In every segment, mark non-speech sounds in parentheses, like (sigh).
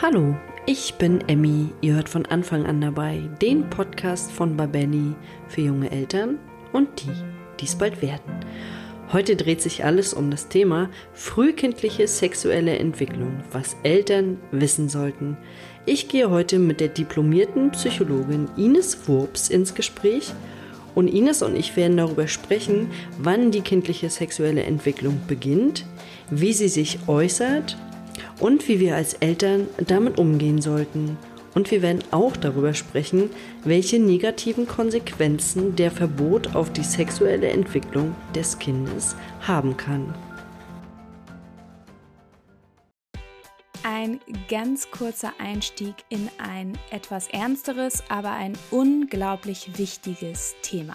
Hallo, ich bin Emmy. Ihr hört von Anfang an dabei den Podcast von Babelli für junge Eltern und die, die es bald werden. Heute dreht sich alles um das Thema frühkindliche sexuelle Entwicklung, was Eltern wissen sollten. Ich gehe heute mit der diplomierten Psychologin Ines Wurps ins Gespräch und Ines und ich werden darüber sprechen, wann die kindliche sexuelle Entwicklung beginnt, wie sie sich äußert und wie wir als Eltern damit umgehen sollten. Und wir werden auch darüber sprechen, welche negativen Konsequenzen der Verbot auf die sexuelle Entwicklung des Kindes haben kann. Ein ganz kurzer Einstieg in ein etwas ernsteres, aber ein unglaublich wichtiges Thema.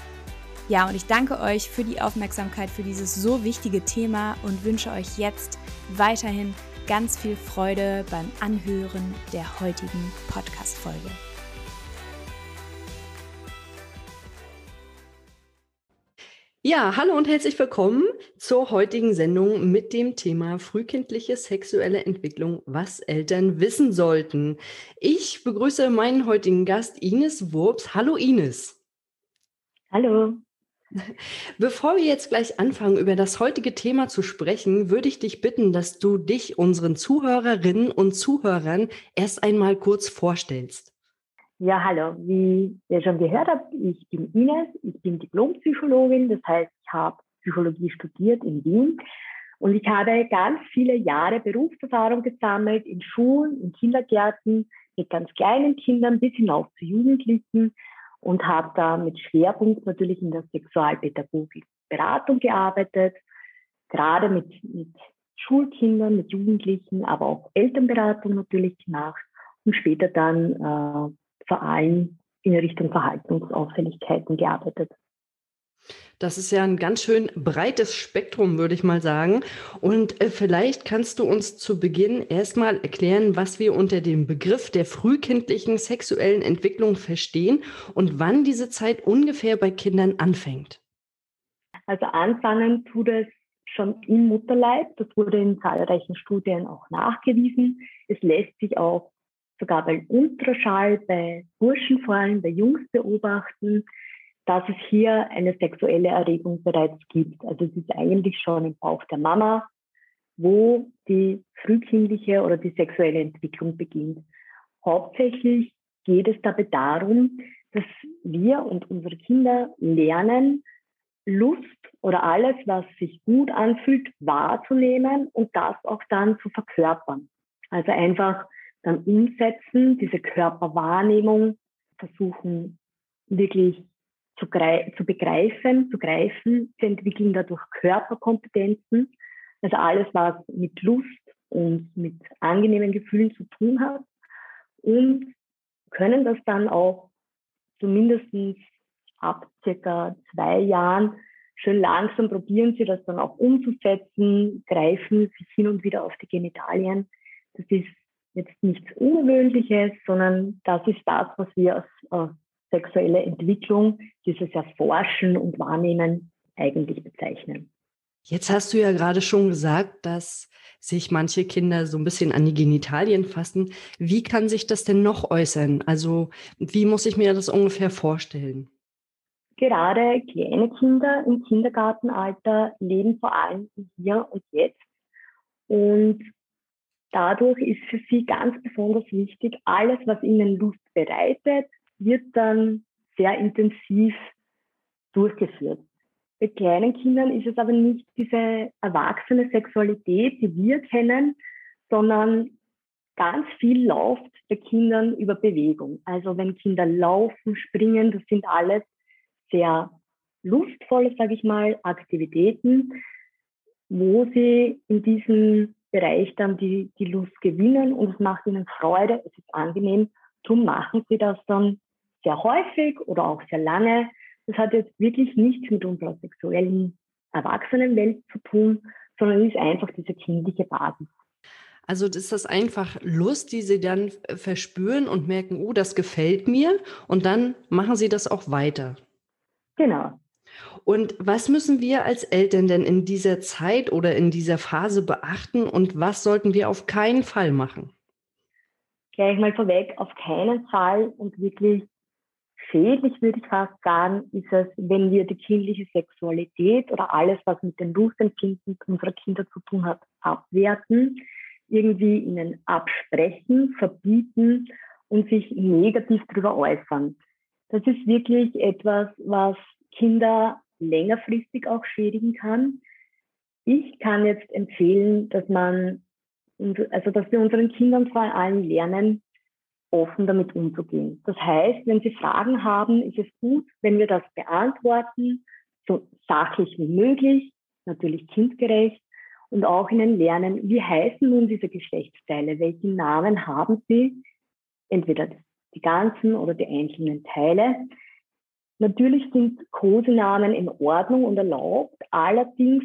Ja, und ich danke euch für die Aufmerksamkeit für dieses so wichtige Thema und wünsche euch jetzt weiterhin ganz viel Freude beim Anhören der heutigen Podcast-Folge. Ja, hallo und herzlich willkommen zur heutigen Sendung mit dem Thema frühkindliche sexuelle Entwicklung, was Eltern wissen sollten. Ich begrüße meinen heutigen Gast Ines Wurps. Hallo Ines. Hallo. Bevor wir jetzt gleich anfangen, über das heutige Thema zu sprechen, würde ich dich bitten, dass du dich unseren Zuhörerinnen und Zuhörern erst einmal kurz vorstellst. Ja, hallo. Wie ihr schon gehört habt, ich bin Ines, ich bin Diplompsychologin, das heißt, ich habe Psychologie studiert in Wien und ich habe ganz viele Jahre Berufserfahrung gesammelt in Schulen, in Kindergärten, mit ganz kleinen Kindern bis hinauf zu Jugendlichen und habe da mit Schwerpunkt natürlich in der Sexualpädagogik Beratung gearbeitet, gerade mit, mit Schulkindern, mit Jugendlichen, aber auch Elternberatung natürlich gemacht und später dann äh, vor allem in Richtung Verhaltensauffälligkeiten gearbeitet. Das ist ja ein ganz schön breites Spektrum, würde ich mal sagen. Und äh, vielleicht kannst du uns zu Beginn erstmal erklären, was wir unter dem Begriff der frühkindlichen sexuellen Entwicklung verstehen und wann diese Zeit ungefähr bei Kindern anfängt. Also anfangen tut es schon im Mutterleib. Das wurde in zahlreichen Studien auch nachgewiesen. Es lässt sich auch sogar beim Ultraschall bei Burschen vor allem, bei Jungs beobachten dass es hier eine sexuelle Erregung bereits gibt. Also es ist eigentlich schon im Bauch der Mama, wo die frühkindliche oder die sexuelle Entwicklung beginnt. Hauptsächlich geht es dabei darum, dass wir und unsere Kinder lernen, Lust oder alles, was sich gut anfühlt, wahrzunehmen und das auch dann zu verkörpern. Also einfach dann umsetzen, diese Körperwahrnehmung versuchen wirklich zu, zu begreifen, zu greifen. Sie entwickeln dadurch Körperkompetenzen Also alles, was mit Lust und mit angenehmen Gefühlen zu tun hat und können das dann auch zumindest ab circa zwei Jahren schön langsam probieren sie das dann auch umzusetzen, greifen sich hin und wieder auf die Genitalien. Das ist jetzt nichts Ungewöhnliches, sondern das ist das, was wir als, als sexuelle Entwicklung, dieses Erforschen und Wahrnehmen eigentlich bezeichnen. Jetzt hast du ja gerade schon gesagt, dass sich manche Kinder so ein bisschen an die Genitalien fassen. Wie kann sich das denn noch äußern? Also wie muss ich mir das ungefähr vorstellen? Gerade kleine Kinder im Kindergartenalter leben vor allem hier und jetzt. Und dadurch ist für sie ganz besonders wichtig, alles, was ihnen Lust bereitet, wird dann sehr intensiv durchgeführt. Bei kleinen Kindern ist es aber nicht diese erwachsene Sexualität, die wir kennen, sondern ganz viel läuft bei Kindern über Bewegung. Also wenn Kinder laufen, springen, das sind alles sehr lustvolle, sage ich mal, Aktivitäten, wo sie in diesem Bereich dann die, die Lust gewinnen und es macht ihnen Freude, es ist angenehm. Darum machen sie das dann sehr häufig oder auch sehr lange. Das hat jetzt wirklich nichts mit unserer sexuellen Erwachsenenwelt zu tun, sondern ist einfach diese kindliche Basis. Also ist das einfach Lust, die Sie dann verspüren und merken, oh, das gefällt mir und dann machen Sie das auch weiter. Genau. Und was müssen wir als Eltern denn in dieser Zeit oder in dieser Phase beachten und was sollten wir auf keinen Fall machen? Gleich mal vorweg, auf keinen Fall und wirklich schädlich würde ich fast sagen, ist es, wenn wir die kindliche Sexualität oder alles, was mit dem Lustempfinden unserer Kinder zu tun hat, abwerten, irgendwie ihnen absprechen, verbieten und sich negativ darüber äußern. Das ist wirklich etwas, was Kinder längerfristig auch schädigen kann. Ich kann jetzt empfehlen, dass man, also dass wir unseren Kindern vor allem lernen, offen damit umzugehen. Das heißt, wenn sie Fragen haben, ist es gut, wenn wir das beantworten, so sachlich wie möglich, natürlich kindgerecht und auch ihnen lernen, wie heißen nun diese Geschlechtsteile, welchen Namen haben sie, entweder die ganzen oder die einzelnen Teile. Natürlich sind Kosenamen in Ordnung und erlaubt, allerdings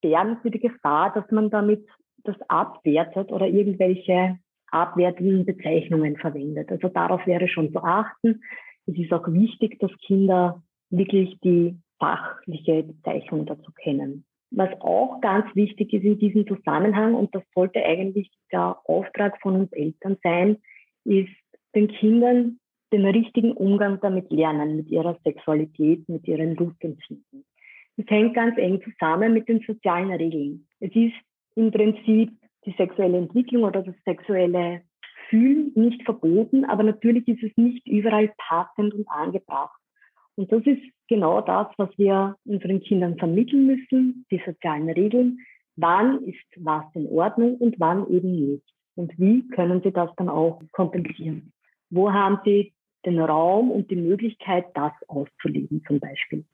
bergen sie die Gefahr, dass man damit das abwertet oder irgendwelche abwertenden Bezeichnungen verwendet. Also darauf wäre schon zu achten. Es ist auch wichtig, dass Kinder wirklich die fachliche Bezeichnung dazu kennen. Was auch ganz wichtig ist in diesem Zusammenhang, und das sollte eigentlich der Auftrag von uns Eltern sein, ist den Kindern den richtigen Umgang damit lernen, mit ihrer Sexualität, mit ihren Lustempfinden. Das hängt ganz eng zusammen mit den sozialen Regeln. Es ist im Prinzip die sexuelle Entwicklung oder das sexuelle Fühlen nicht verboten, aber natürlich ist es nicht überall passend und angebracht. Und das ist genau das, was wir unseren Kindern vermitteln müssen, die sozialen Regeln. Wann ist was in Ordnung und wann eben nicht? Und wie können sie das dann auch kompensieren? Wo haben sie den Raum und die Möglichkeit, das auszuleben zum Beispiel?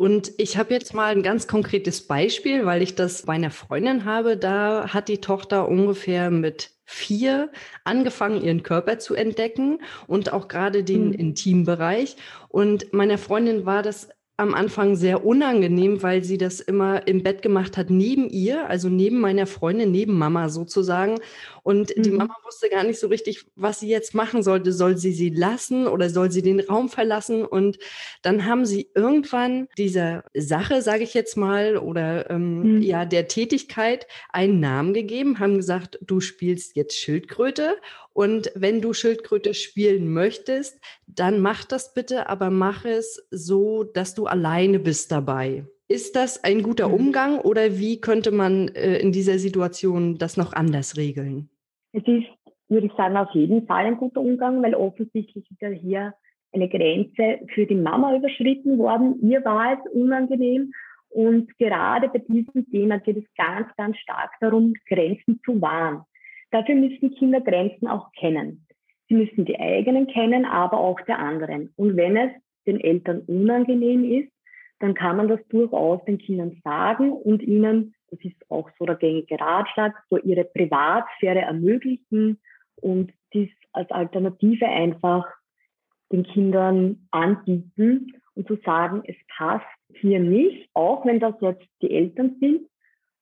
Und ich habe jetzt mal ein ganz konkretes Beispiel, weil ich das bei einer Freundin habe. Da hat die Tochter ungefähr mit vier angefangen, ihren Körper zu entdecken und auch gerade den mhm. Intimbereich. Und meiner Freundin war das am Anfang sehr unangenehm, weil sie das immer im Bett gemacht hat, neben ihr, also neben meiner Freundin, neben Mama sozusagen. Und mhm. die Mama wusste gar nicht so richtig, was sie jetzt machen sollte. Soll sie sie lassen oder soll sie den Raum verlassen? Und dann haben sie irgendwann dieser Sache, sage ich jetzt mal, oder ähm, mhm. ja, der Tätigkeit einen Namen gegeben, haben gesagt, du spielst jetzt Schildkröte und wenn du Schildkröte spielen möchtest, dann mach das bitte, aber mach es so, dass du alleine bist dabei. Ist das ein guter mhm. Umgang oder wie könnte man äh, in dieser Situation das noch anders regeln? Es ist, würde ich sagen, auf jeden Fall ein guter Umgang, weil offensichtlich ist ja hier eine Grenze für die Mama überschritten worden. Ihr war es unangenehm. Und gerade bei diesem Thema geht es ganz, ganz stark darum, Grenzen zu wahren. Dafür müssen Kinder Grenzen auch kennen. Sie müssen die eigenen kennen, aber auch der anderen. Und wenn es den Eltern unangenehm ist, dann kann man das durchaus den Kindern sagen und ihnen das ist auch so der gängige Ratschlag, so ihre Privatsphäre ermöglichen und dies als Alternative einfach den Kindern anbieten und zu sagen, es passt hier nicht, auch wenn das jetzt die Eltern sind,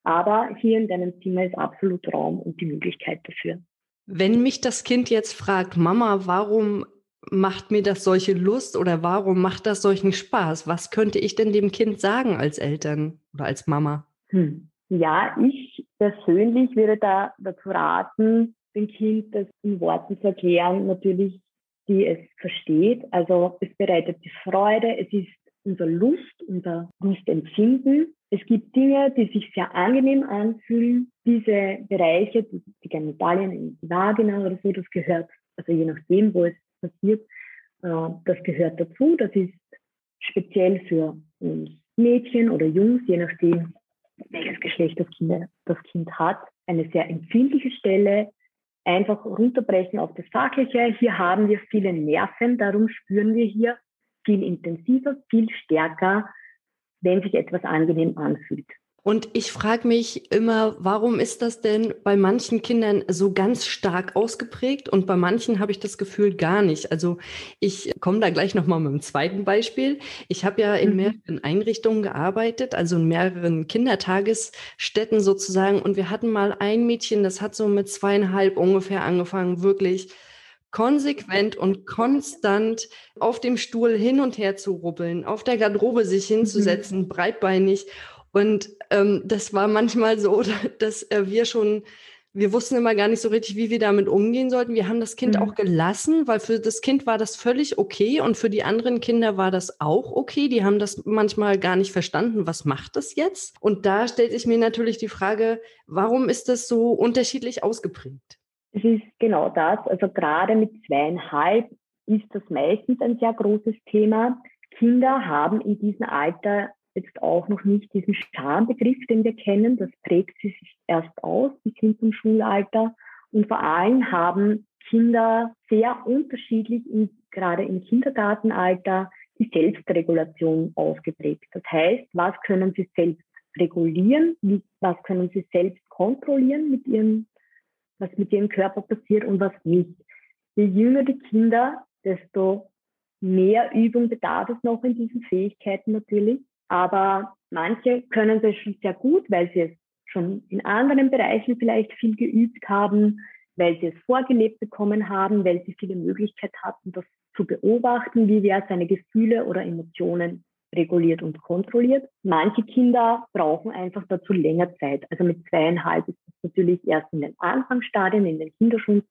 aber hier in deinem Zimmer ist absolut Raum und die Möglichkeit dafür. Wenn mich das Kind jetzt fragt, Mama, warum macht mir das solche Lust oder warum macht das solchen Spaß? Was könnte ich denn dem Kind sagen als Eltern oder als Mama? Hm. Ja, ich persönlich würde da dazu raten, dem Kind das in Worten zu erklären, natürlich, die es versteht. Also es bereitet die Freude, es ist unser Lust, unser Lustempfinden. Es gibt Dinge, die sich sehr angenehm anfühlen. Diese Bereiche, die, die Genitalien, die Vagina oder so, das gehört, also je nachdem, wo es passiert, äh, das gehört dazu. Das ist speziell für Mädchen oder Jungs, je nachdem, welches Geschlecht das Kind, das kind hat, eine sehr empfindliche Stelle. Einfach runterbrechen auf das Fachliche. Hier haben wir viele Nerven, darum spüren wir hier viel intensiver, viel stärker, wenn sich etwas angenehm anfühlt. Und ich frage mich immer, warum ist das denn bei manchen Kindern so ganz stark ausgeprägt und bei manchen habe ich das Gefühl gar nicht. Also ich komme da gleich nochmal mit einem zweiten Beispiel. Ich habe ja in mhm. mehreren Einrichtungen gearbeitet, also in mehreren Kindertagesstätten sozusagen. Und wir hatten mal ein Mädchen, das hat so mit zweieinhalb ungefähr angefangen, wirklich konsequent und konstant auf dem Stuhl hin und her zu rubbeln, auf der Garderobe sich mhm. hinzusetzen, mhm. breitbeinig. Und ähm, das war manchmal so, (laughs) dass äh, wir schon, wir wussten immer gar nicht so richtig, wie wir damit umgehen sollten. Wir haben das Kind mhm. auch gelassen, weil für das Kind war das völlig okay und für die anderen Kinder war das auch okay. Die haben das manchmal gar nicht verstanden, was macht das jetzt? Und da stellt sich mir natürlich die Frage, warum ist das so unterschiedlich ausgeprägt? Es ist genau das. Also gerade mit zweieinhalb ist das meistens ein sehr großes Thema. Kinder haben in diesem Alter jetzt auch noch nicht diesen Schambegriff, den wir kennen. Das prägt sich erst aus bis hin zum Schulalter. Und vor allem haben Kinder sehr unterschiedlich, in, gerade im Kindergartenalter, die Selbstregulation ausgeprägt. Das heißt, was können sie selbst regulieren, was können sie selbst kontrollieren mit ihrem, was mit ihrem Körper passiert und was nicht. Je jünger die Kinder, desto mehr Übung bedarf es noch in diesen Fähigkeiten natürlich. Aber manche können das schon sehr gut, weil sie es schon in anderen Bereichen vielleicht viel geübt haben, weil sie es vorgelebt bekommen haben, weil sie viele Möglichkeiten hatten, das zu beobachten, wie wer seine Gefühle oder Emotionen reguliert und kontrolliert. Manche Kinder brauchen einfach dazu länger Zeit. Also mit zweieinhalb ist das natürlich erst in den Anfangsstadien, in den Kinderschulen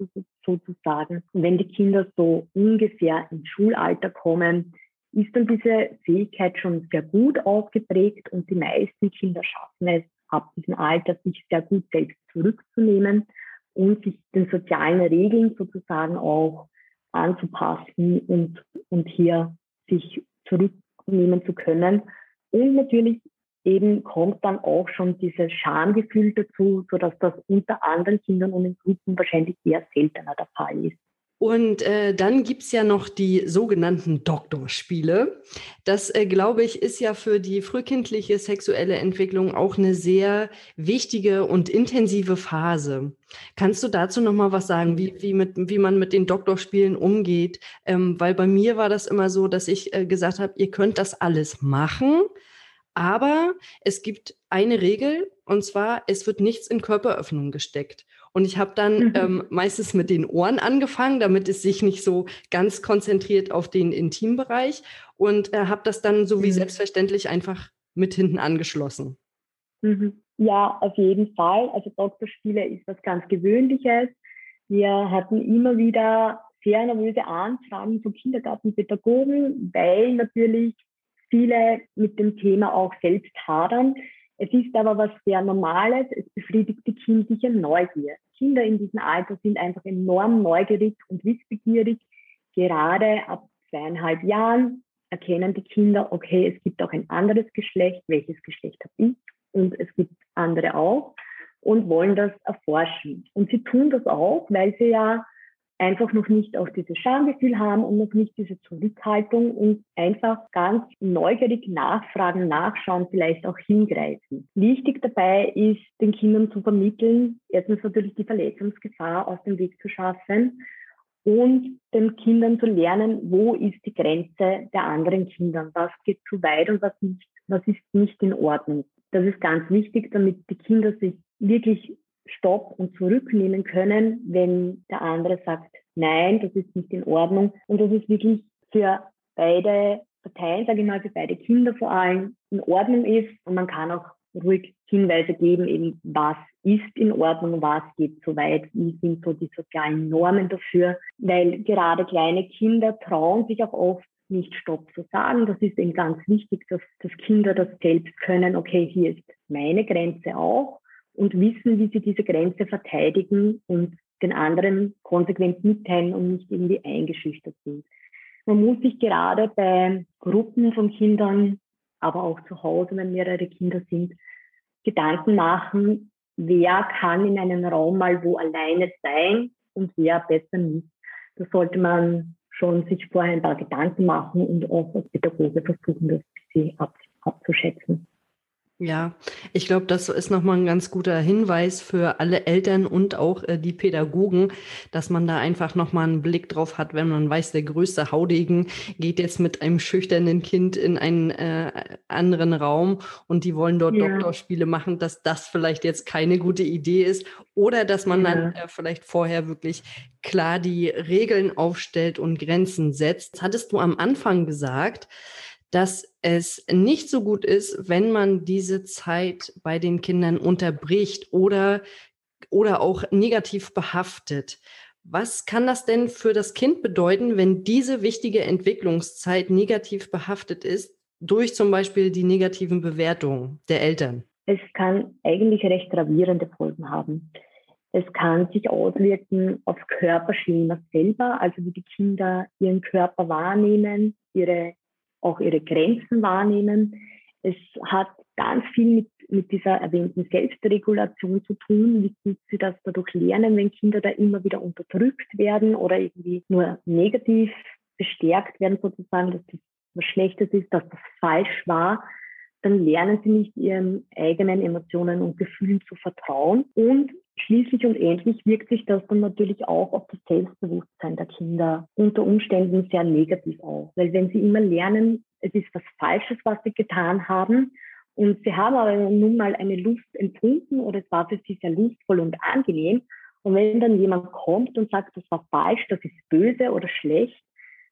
sozusagen. Und wenn die Kinder so ungefähr ins Schulalter kommen, ist dann diese Fähigkeit schon sehr gut ausgeprägt und die meisten Kinder schaffen es ab diesem Alter, sich sehr gut selbst zurückzunehmen und sich den sozialen Regeln sozusagen auch anzupassen und, und hier sich zurücknehmen zu können. Und natürlich eben kommt dann auch schon dieses Schamgefühl dazu, sodass das unter anderen Kindern und in Gruppen wahrscheinlich eher seltener der Fall ist. Und äh, dann gibt's ja noch die sogenannten Doktorspiele. Das, äh, glaube ich, ist ja für die frühkindliche sexuelle Entwicklung auch eine sehr wichtige und intensive Phase. Kannst du dazu noch mal was sagen, wie, wie, mit, wie man mit den Doktorspielen umgeht? Ähm, weil bei mir war das immer so, dass ich äh, gesagt habe, ihr könnt das alles machen, aber es gibt eine Regel, und zwar, es wird nichts in Körperöffnung gesteckt. Und ich habe dann mhm. ähm, meistens mit den Ohren angefangen, damit es sich nicht so ganz konzentriert auf den Intimbereich und äh, habe das dann so wie mhm. selbstverständlich einfach mit hinten angeschlossen. Mhm. Ja, auf jeden Fall. Also Doktorspiele ist was ganz Gewöhnliches. Wir hatten immer wieder sehr nervöse Anfragen von Kindergartenpädagogen, weil natürlich viele mit dem Thema auch selbst hadern. Es ist aber was sehr Normales. Es befriedigt die kindliche Neugier. Kinder in diesem Alter sind einfach enorm neugierig und wissbegierig. Gerade ab zweieinhalb Jahren erkennen die Kinder, okay, es gibt auch ein anderes Geschlecht. Welches Geschlecht habe ich? Und es gibt andere auch und wollen das erforschen. Und sie tun das auch, weil sie ja einfach noch nicht auch dieses Schamgefühl haben und noch nicht diese Zurückhaltung und einfach ganz neugierig nachfragen, nachschauen, vielleicht auch hingreifen. Wichtig dabei ist, den Kindern zu vermitteln, erstens natürlich die Verletzungsgefahr aus dem Weg zu schaffen und den Kindern zu lernen, wo ist die Grenze der anderen Kinder, was geht zu weit und was nicht, was ist nicht in Ordnung. Das ist ganz wichtig, damit die Kinder sich wirklich Stopp und zurücknehmen können, wenn der andere sagt, nein, das ist nicht in Ordnung. Und das ist wirklich für beide Parteien, sage ich mal, für beide Kinder vor allem in Ordnung ist. Und man kann auch ruhig Hinweise geben, eben was ist in Ordnung, was geht zu weit, wie sind so die sozialen Normen dafür. Weil gerade kleine Kinder trauen sich auch oft nicht Stopp zu sagen. Das ist eben ganz wichtig, dass, dass Kinder das selbst können, okay, hier ist meine Grenze auch und wissen, wie sie diese Grenze verteidigen und den anderen konsequent mitteilen und nicht irgendwie eingeschüchtert sind. Man muss sich gerade bei Gruppen von Kindern, aber auch zu Hause, wenn mehrere Kinder sind, Gedanken machen, wer kann in einem Raum mal wo alleine sein und wer besser nicht. Da sollte man schon sich vorher ein paar Gedanken machen und auch als Pädagoge versuchen, das ein bisschen abzuschätzen. Ja, ich glaube, das ist nochmal ein ganz guter Hinweis für alle Eltern und auch äh, die Pädagogen, dass man da einfach nochmal einen Blick drauf hat, wenn man weiß, der größte Haudegen geht jetzt mit einem schüchternen Kind in einen äh, anderen Raum und die wollen dort ja. Doktorspiele machen, dass das vielleicht jetzt keine gute Idee ist oder dass man ja. dann äh, vielleicht vorher wirklich klar die Regeln aufstellt und Grenzen setzt. Hattest du am Anfang gesagt, dass es nicht so gut ist, wenn man diese Zeit bei den Kindern unterbricht oder, oder auch negativ behaftet. Was kann das denn für das Kind bedeuten, wenn diese wichtige Entwicklungszeit negativ behaftet ist durch zum Beispiel die negativen Bewertungen der Eltern? Es kann eigentlich recht gravierende Folgen haben. Es kann sich auswirken aufs Körperschema selber, also wie die Kinder ihren Körper wahrnehmen, ihre auch ihre Grenzen wahrnehmen. Es hat ganz viel mit, mit dieser erwähnten Selbstregulation zu tun. Wie gut sie das dadurch lernen, wenn Kinder da immer wieder unterdrückt werden oder irgendwie nur negativ bestärkt werden, sozusagen, dass das was Schlechtes ist, dass das falsch war, dann lernen sie nicht ihren eigenen Emotionen und Gefühlen zu vertrauen. Und schließlich und endlich wirkt sich das dann natürlich auch auf das Selbstbewusstsein der Kinder unter Umständen sehr negativ aus. Weil wenn sie immer lernen, es ist was Falsches, was sie getan haben, und sie haben aber nun mal eine Lust empfunden oder es war für sie sehr lustvoll und angenehm. Und wenn dann jemand kommt und sagt, das war falsch, das ist böse oder schlecht,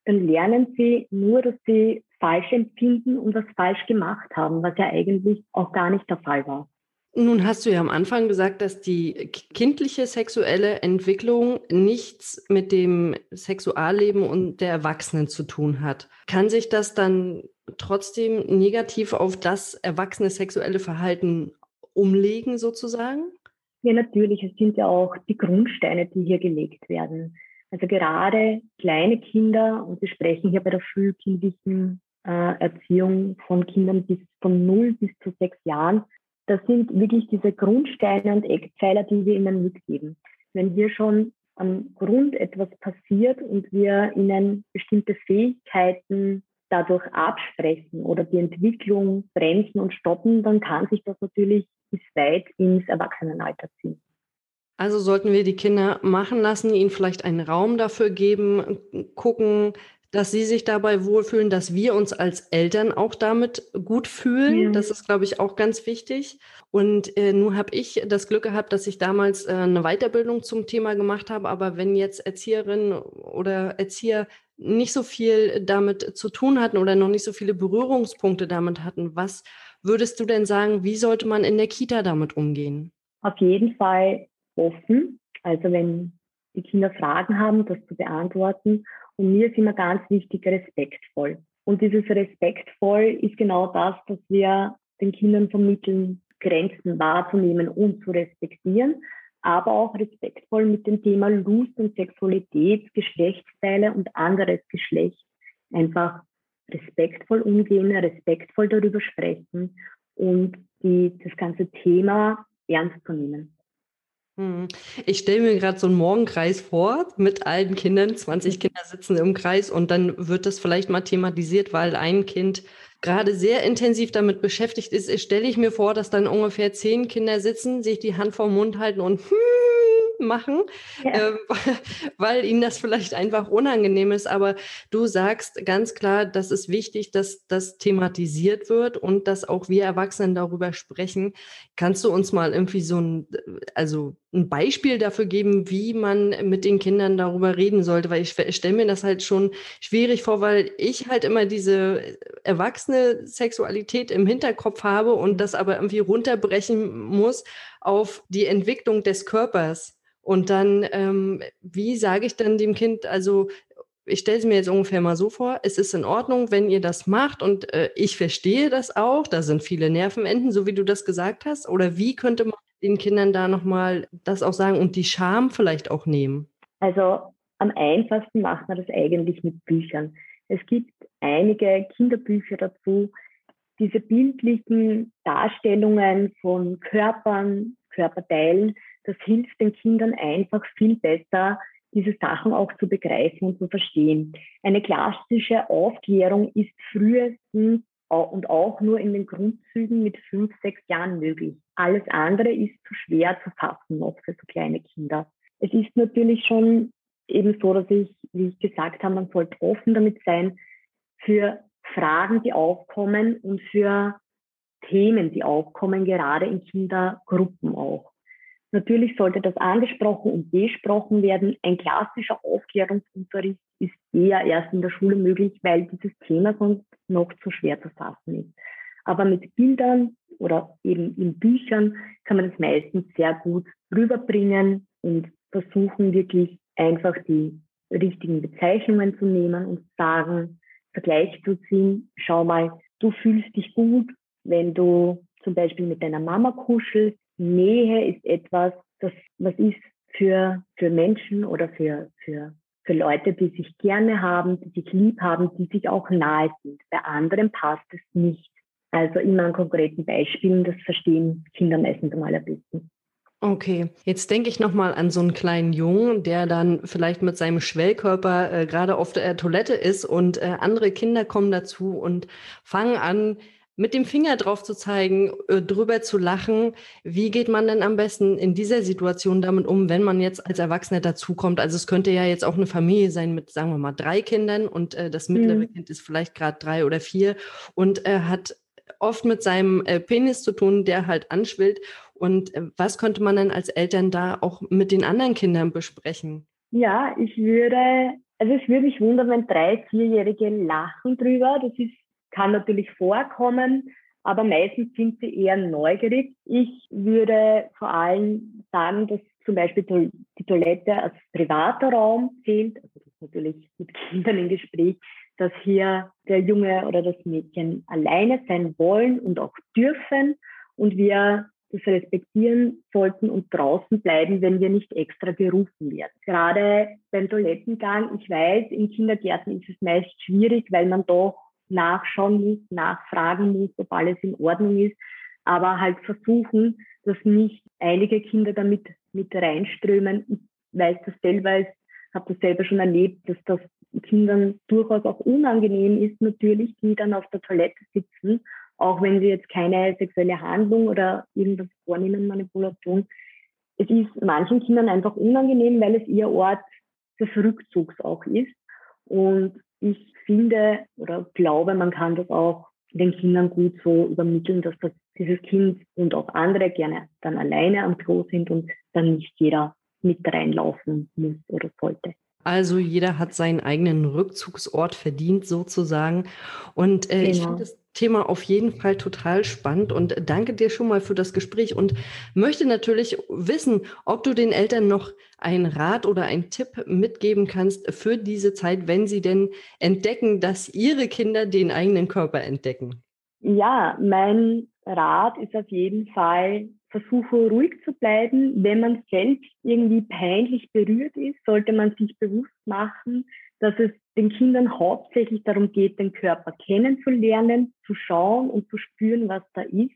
dann lernen sie nur, dass sie falsch empfinden und was falsch gemacht haben, was ja eigentlich auch gar nicht der Fall war. Nun hast du ja am Anfang gesagt, dass die kindliche sexuelle Entwicklung nichts mit dem Sexualleben und der Erwachsenen zu tun hat. Kann sich das dann trotzdem negativ auf das erwachsene sexuelle Verhalten umlegen sozusagen? Ja, natürlich. Es sind ja auch die Grundsteine, die hier gelegt werden. Also gerade kleine Kinder, und wir sprechen hier bei der frühkindlichen äh, Erziehung von Kindern bis von 0 bis zu 6 Jahren, das sind wirklich diese Grundsteine und Eckpfeiler, die wir ihnen mitgeben. Wenn hier schon am Grund etwas passiert und wir ihnen bestimmte Fähigkeiten dadurch absprechen oder die Entwicklung bremsen und stoppen, dann kann sich das natürlich bis weit ins Erwachsenenalter ziehen. Also sollten wir die Kinder machen lassen, ihnen vielleicht einen Raum dafür geben, gucken, dass sie sich dabei wohlfühlen, dass wir uns als Eltern auch damit gut fühlen. Ja. Das ist, glaube ich, auch ganz wichtig. Und äh, nun habe ich das Glück gehabt, dass ich damals äh, eine Weiterbildung zum Thema gemacht habe. Aber wenn jetzt Erzieherinnen oder Erzieher nicht so viel damit zu tun hatten oder noch nicht so viele Berührungspunkte damit hatten, was würdest du denn sagen, wie sollte man in der Kita damit umgehen? Auf jeden Fall offen. Also wenn die Kinder Fragen haben, das zu beantworten und mir ist immer ganz wichtig, respektvoll. Und dieses respektvoll ist genau das, dass wir den Kindern vermitteln, Grenzen wahrzunehmen und zu respektieren, aber auch respektvoll mit dem Thema Lust und Sexualität, Geschlechtsteile und anderes Geschlecht einfach respektvoll umgehen, respektvoll darüber sprechen und die, das ganze Thema ernst zu nehmen. Hm. Ich stelle mir gerade so einen Morgenkreis vor mit allen Kindern. 20 Kinder sitzen im Kreis und dann wird das vielleicht mal thematisiert, weil ein Kind gerade sehr intensiv damit beschäftigt ist. Stelle ich mir vor, dass dann ungefähr zehn Kinder sitzen, sich die Hand vor den Mund halten und hm (laughs) machen, ja. äh, (laughs) weil ihnen das vielleicht einfach unangenehm ist. Aber du sagst ganz klar, das ist wichtig, dass das thematisiert wird und dass auch wir Erwachsenen darüber sprechen. Kannst du uns mal irgendwie so ein, also ein Beispiel dafür geben, wie man mit den Kindern darüber reden sollte? Weil ich stelle mir das halt schon schwierig vor, weil ich halt immer diese erwachsene Sexualität im Hinterkopf habe und das aber irgendwie runterbrechen muss auf die Entwicklung des Körpers. Und dann, ähm, wie sage ich dann dem Kind, also ich stelle es mir jetzt ungefähr mal so vor, es ist in Ordnung, wenn ihr das macht und äh, ich verstehe das auch, da sind viele Nervenenden, so wie du das gesagt hast. Oder wie könnte man den Kindern da nochmal das auch sagen und die Scham vielleicht auch nehmen? Also am einfachsten macht man das eigentlich mit Büchern. Es gibt einige Kinderbücher dazu, diese bildlichen Darstellungen von Körpern, Körperteilen, das hilft den Kindern einfach viel besser, diese Sachen auch zu begreifen und zu verstehen. Eine klassische Aufklärung ist frühestens und auch nur in den Grundzügen mit fünf, sechs Jahren möglich. Alles andere ist zu schwer zu fassen noch für so kleine Kinder. Es ist natürlich schon eben so, dass ich, wie ich gesagt habe, man sollte offen damit sein für Fragen, die aufkommen und für Themen, die aufkommen, gerade in Kindergruppen auch. Natürlich sollte das angesprochen und besprochen werden. Ein klassischer Aufklärungsunterricht ist eher erst in der Schule möglich, weil dieses Thema sonst noch zu schwer zu fassen ist. Aber mit Bildern oder eben in Büchern kann man das meistens sehr gut rüberbringen und versuchen wirklich einfach die richtigen Bezeichnungen zu nehmen und sagen, Vergleich zu ziehen. Schau mal, du fühlst dich gut, wenn du zum Beispiel mit deiner Mama kuschelst Nähe ist etwas, das was ist für, für Menschen oder für, für, für Leute, die sich gerne haben, die sich lieb haben, die sich auch nahe sind. Bei anderen passt es nicht. Also immer an konkreten Beispielen, das verstehen Kinder meistens am allerbesten. Okay, jetzt denke ich nochmal an so einen kleinen Jungen, der dann vielleicht mit seinem Schwellkörper äh, gerade auf der Toilette ist und äh, andere Kinder kommen dazu und fangen an, mit dem Finger drauf zu zeigen, äh, drüber zu lachen. Wie geht man denn am besten in dieser Situation damit um, wenn man jetzt als Erwachsener dazukommt? Also es könnte ja jetzt auch eine Familie sein mit, sagen wir mal, drei Kindern und äh, das mittlere mhm. Kind ist vielleicht gerade drei oder vier und äh, hat oft mit seinem äh, Penis zu tun, der halt anschwillt. Und äh, was könnte man denn als Eltern da auch mit den anderen Kindern besprechen? Ja, ich würde, also es würde mich wundern, wenn drei, vierjährige lachen drüber. Das ist kann natürlich vorkommen, aber meistens sind sie eher neugierig. Ich würde vor allem sagen, dass zum Beispiel die Toilette als privater Raum zählt, also das ist natürlich mit Kindern im Gespräch, dass hier der Junge oder das Mädchen alleine sein wollen und auch dürfen und wir das respektieren sollten und draußen bleiben, wenn wir nicht extra gerufen werden. Gerade beim Toilettengang, ich weiß, in Kindergärten ist es meist schwierig, weil man doch nachschauen muss, nachfragen muss, ob alles in Ordnung ist, aber halt versuchen, dass nicht einige Kinder damit mit reinströmen. Ich weiß das selber, ich habe das selber schon erlebt, dass das Kindern durchaus auch unangenehm ist, natürlich, die dann auf der Toilette sitzen, auch wenn sie jetzt keine sexuelle Handlung oder irgendwas vornehmen, Manipulation. Es ist manchen Kindern einfach unangenehm, weil es ihr Ort des Rückzugs auch ist. Und ich finde oder glaube, man kann das auch den Kindern gut so übermitteln, dass das dieses Kind und auch andere gerne dann alleine am Klo sind und dann nicht jeder mit reinlaufen muss oder sollte. Also jeder hat seinen eigenen Rückzugsort verdient sozusagen. Und äh, genau. ich finde das Thema auf jeden Fall total spannend und danke dir schon mal für das Gespräch und möchte natürlich wissen, ob du den Eltern noch einen Rat oder einen Tipp mitgeben kannst für diese Zeit, wenn sie denn entdecken, dass ihre Kinder den eigenen Körper entdecken. Ja, mein Rat ist auf jeden Fall, versuche ruhig zu bleiben. Wenn man selbst irgendwie peinlich berührt ist, sollte man sich bewusst machen, dass es den Kindern hauptsächlich darum geht, den Körper kennenzulernen, zu schauen und zu spüren, was da ist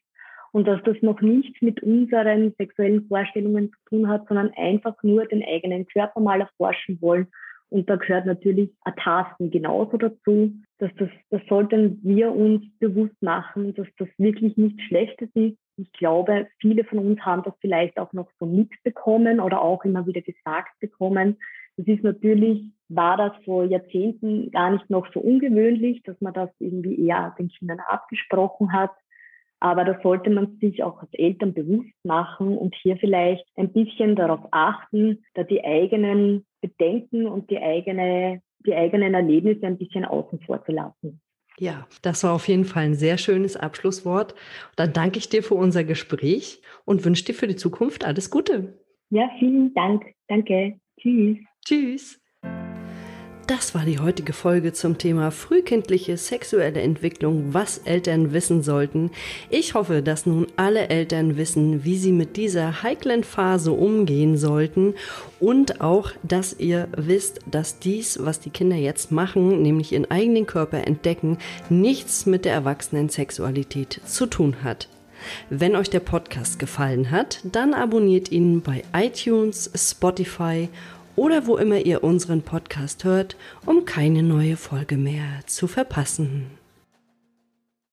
und dass das noch nichts mit unseren sexuellen Vorstellungen zu tun hat, sondern einfach nur den eigenen Körper mal erforschen wollen. Und da gehört natürlich ein Tasten genauso dazu, dass das, das sollten wir uns bewusst machen, dass das wirklich nichts Schlechtes ist. Ich glaube, viele von uns haben das vielleicht auch noch so mitbekommen oder auch immer wieder gesagt bekommen. Das ist natürlich, war das vor Jahrzehnten gar nicht noch so ungewöhnlich, dass man das irgendwie eher den Kindern abgesprochen hat. Aber da sollte man sich auch als Eltern bewusst machen und hier vielleicht ein bisschen darauf achten, da die eigenen Bedenken und die eigene, die eigenen Erlebnisse ein bisschen außen vor zu lassen. Ja, das war auf jeden Fall ein sehr schönes Abschlusswort. Dann danke ich dir für unser Gespräch und wünsche dir für die Zukunft alles Gute. Ja, vielen Dank. Danke. Tschüss. Tschüss. Das war die heutige Folge zum Thema frühkindliche sexuelle Entwicklung, was Eltern wissen sollten. Ich hoffe, dass nun alle Eltern wissen, wie sie mit dieser heiklen Phase umgehen sollten und auch, dass ihr wisst, dass dies, was die Kinder jetzt machen, nämlich ihren eigenen Körper entdecken, nichts mit der erwachsenen Sexualität zu tun hat. Wenn euch der Podcast gefallen hat, dann abonniert ihn bei iTunes, Spotify oder wo immer ihr unseren Podcast hört, um keine neue Folge mehr zu verpassen.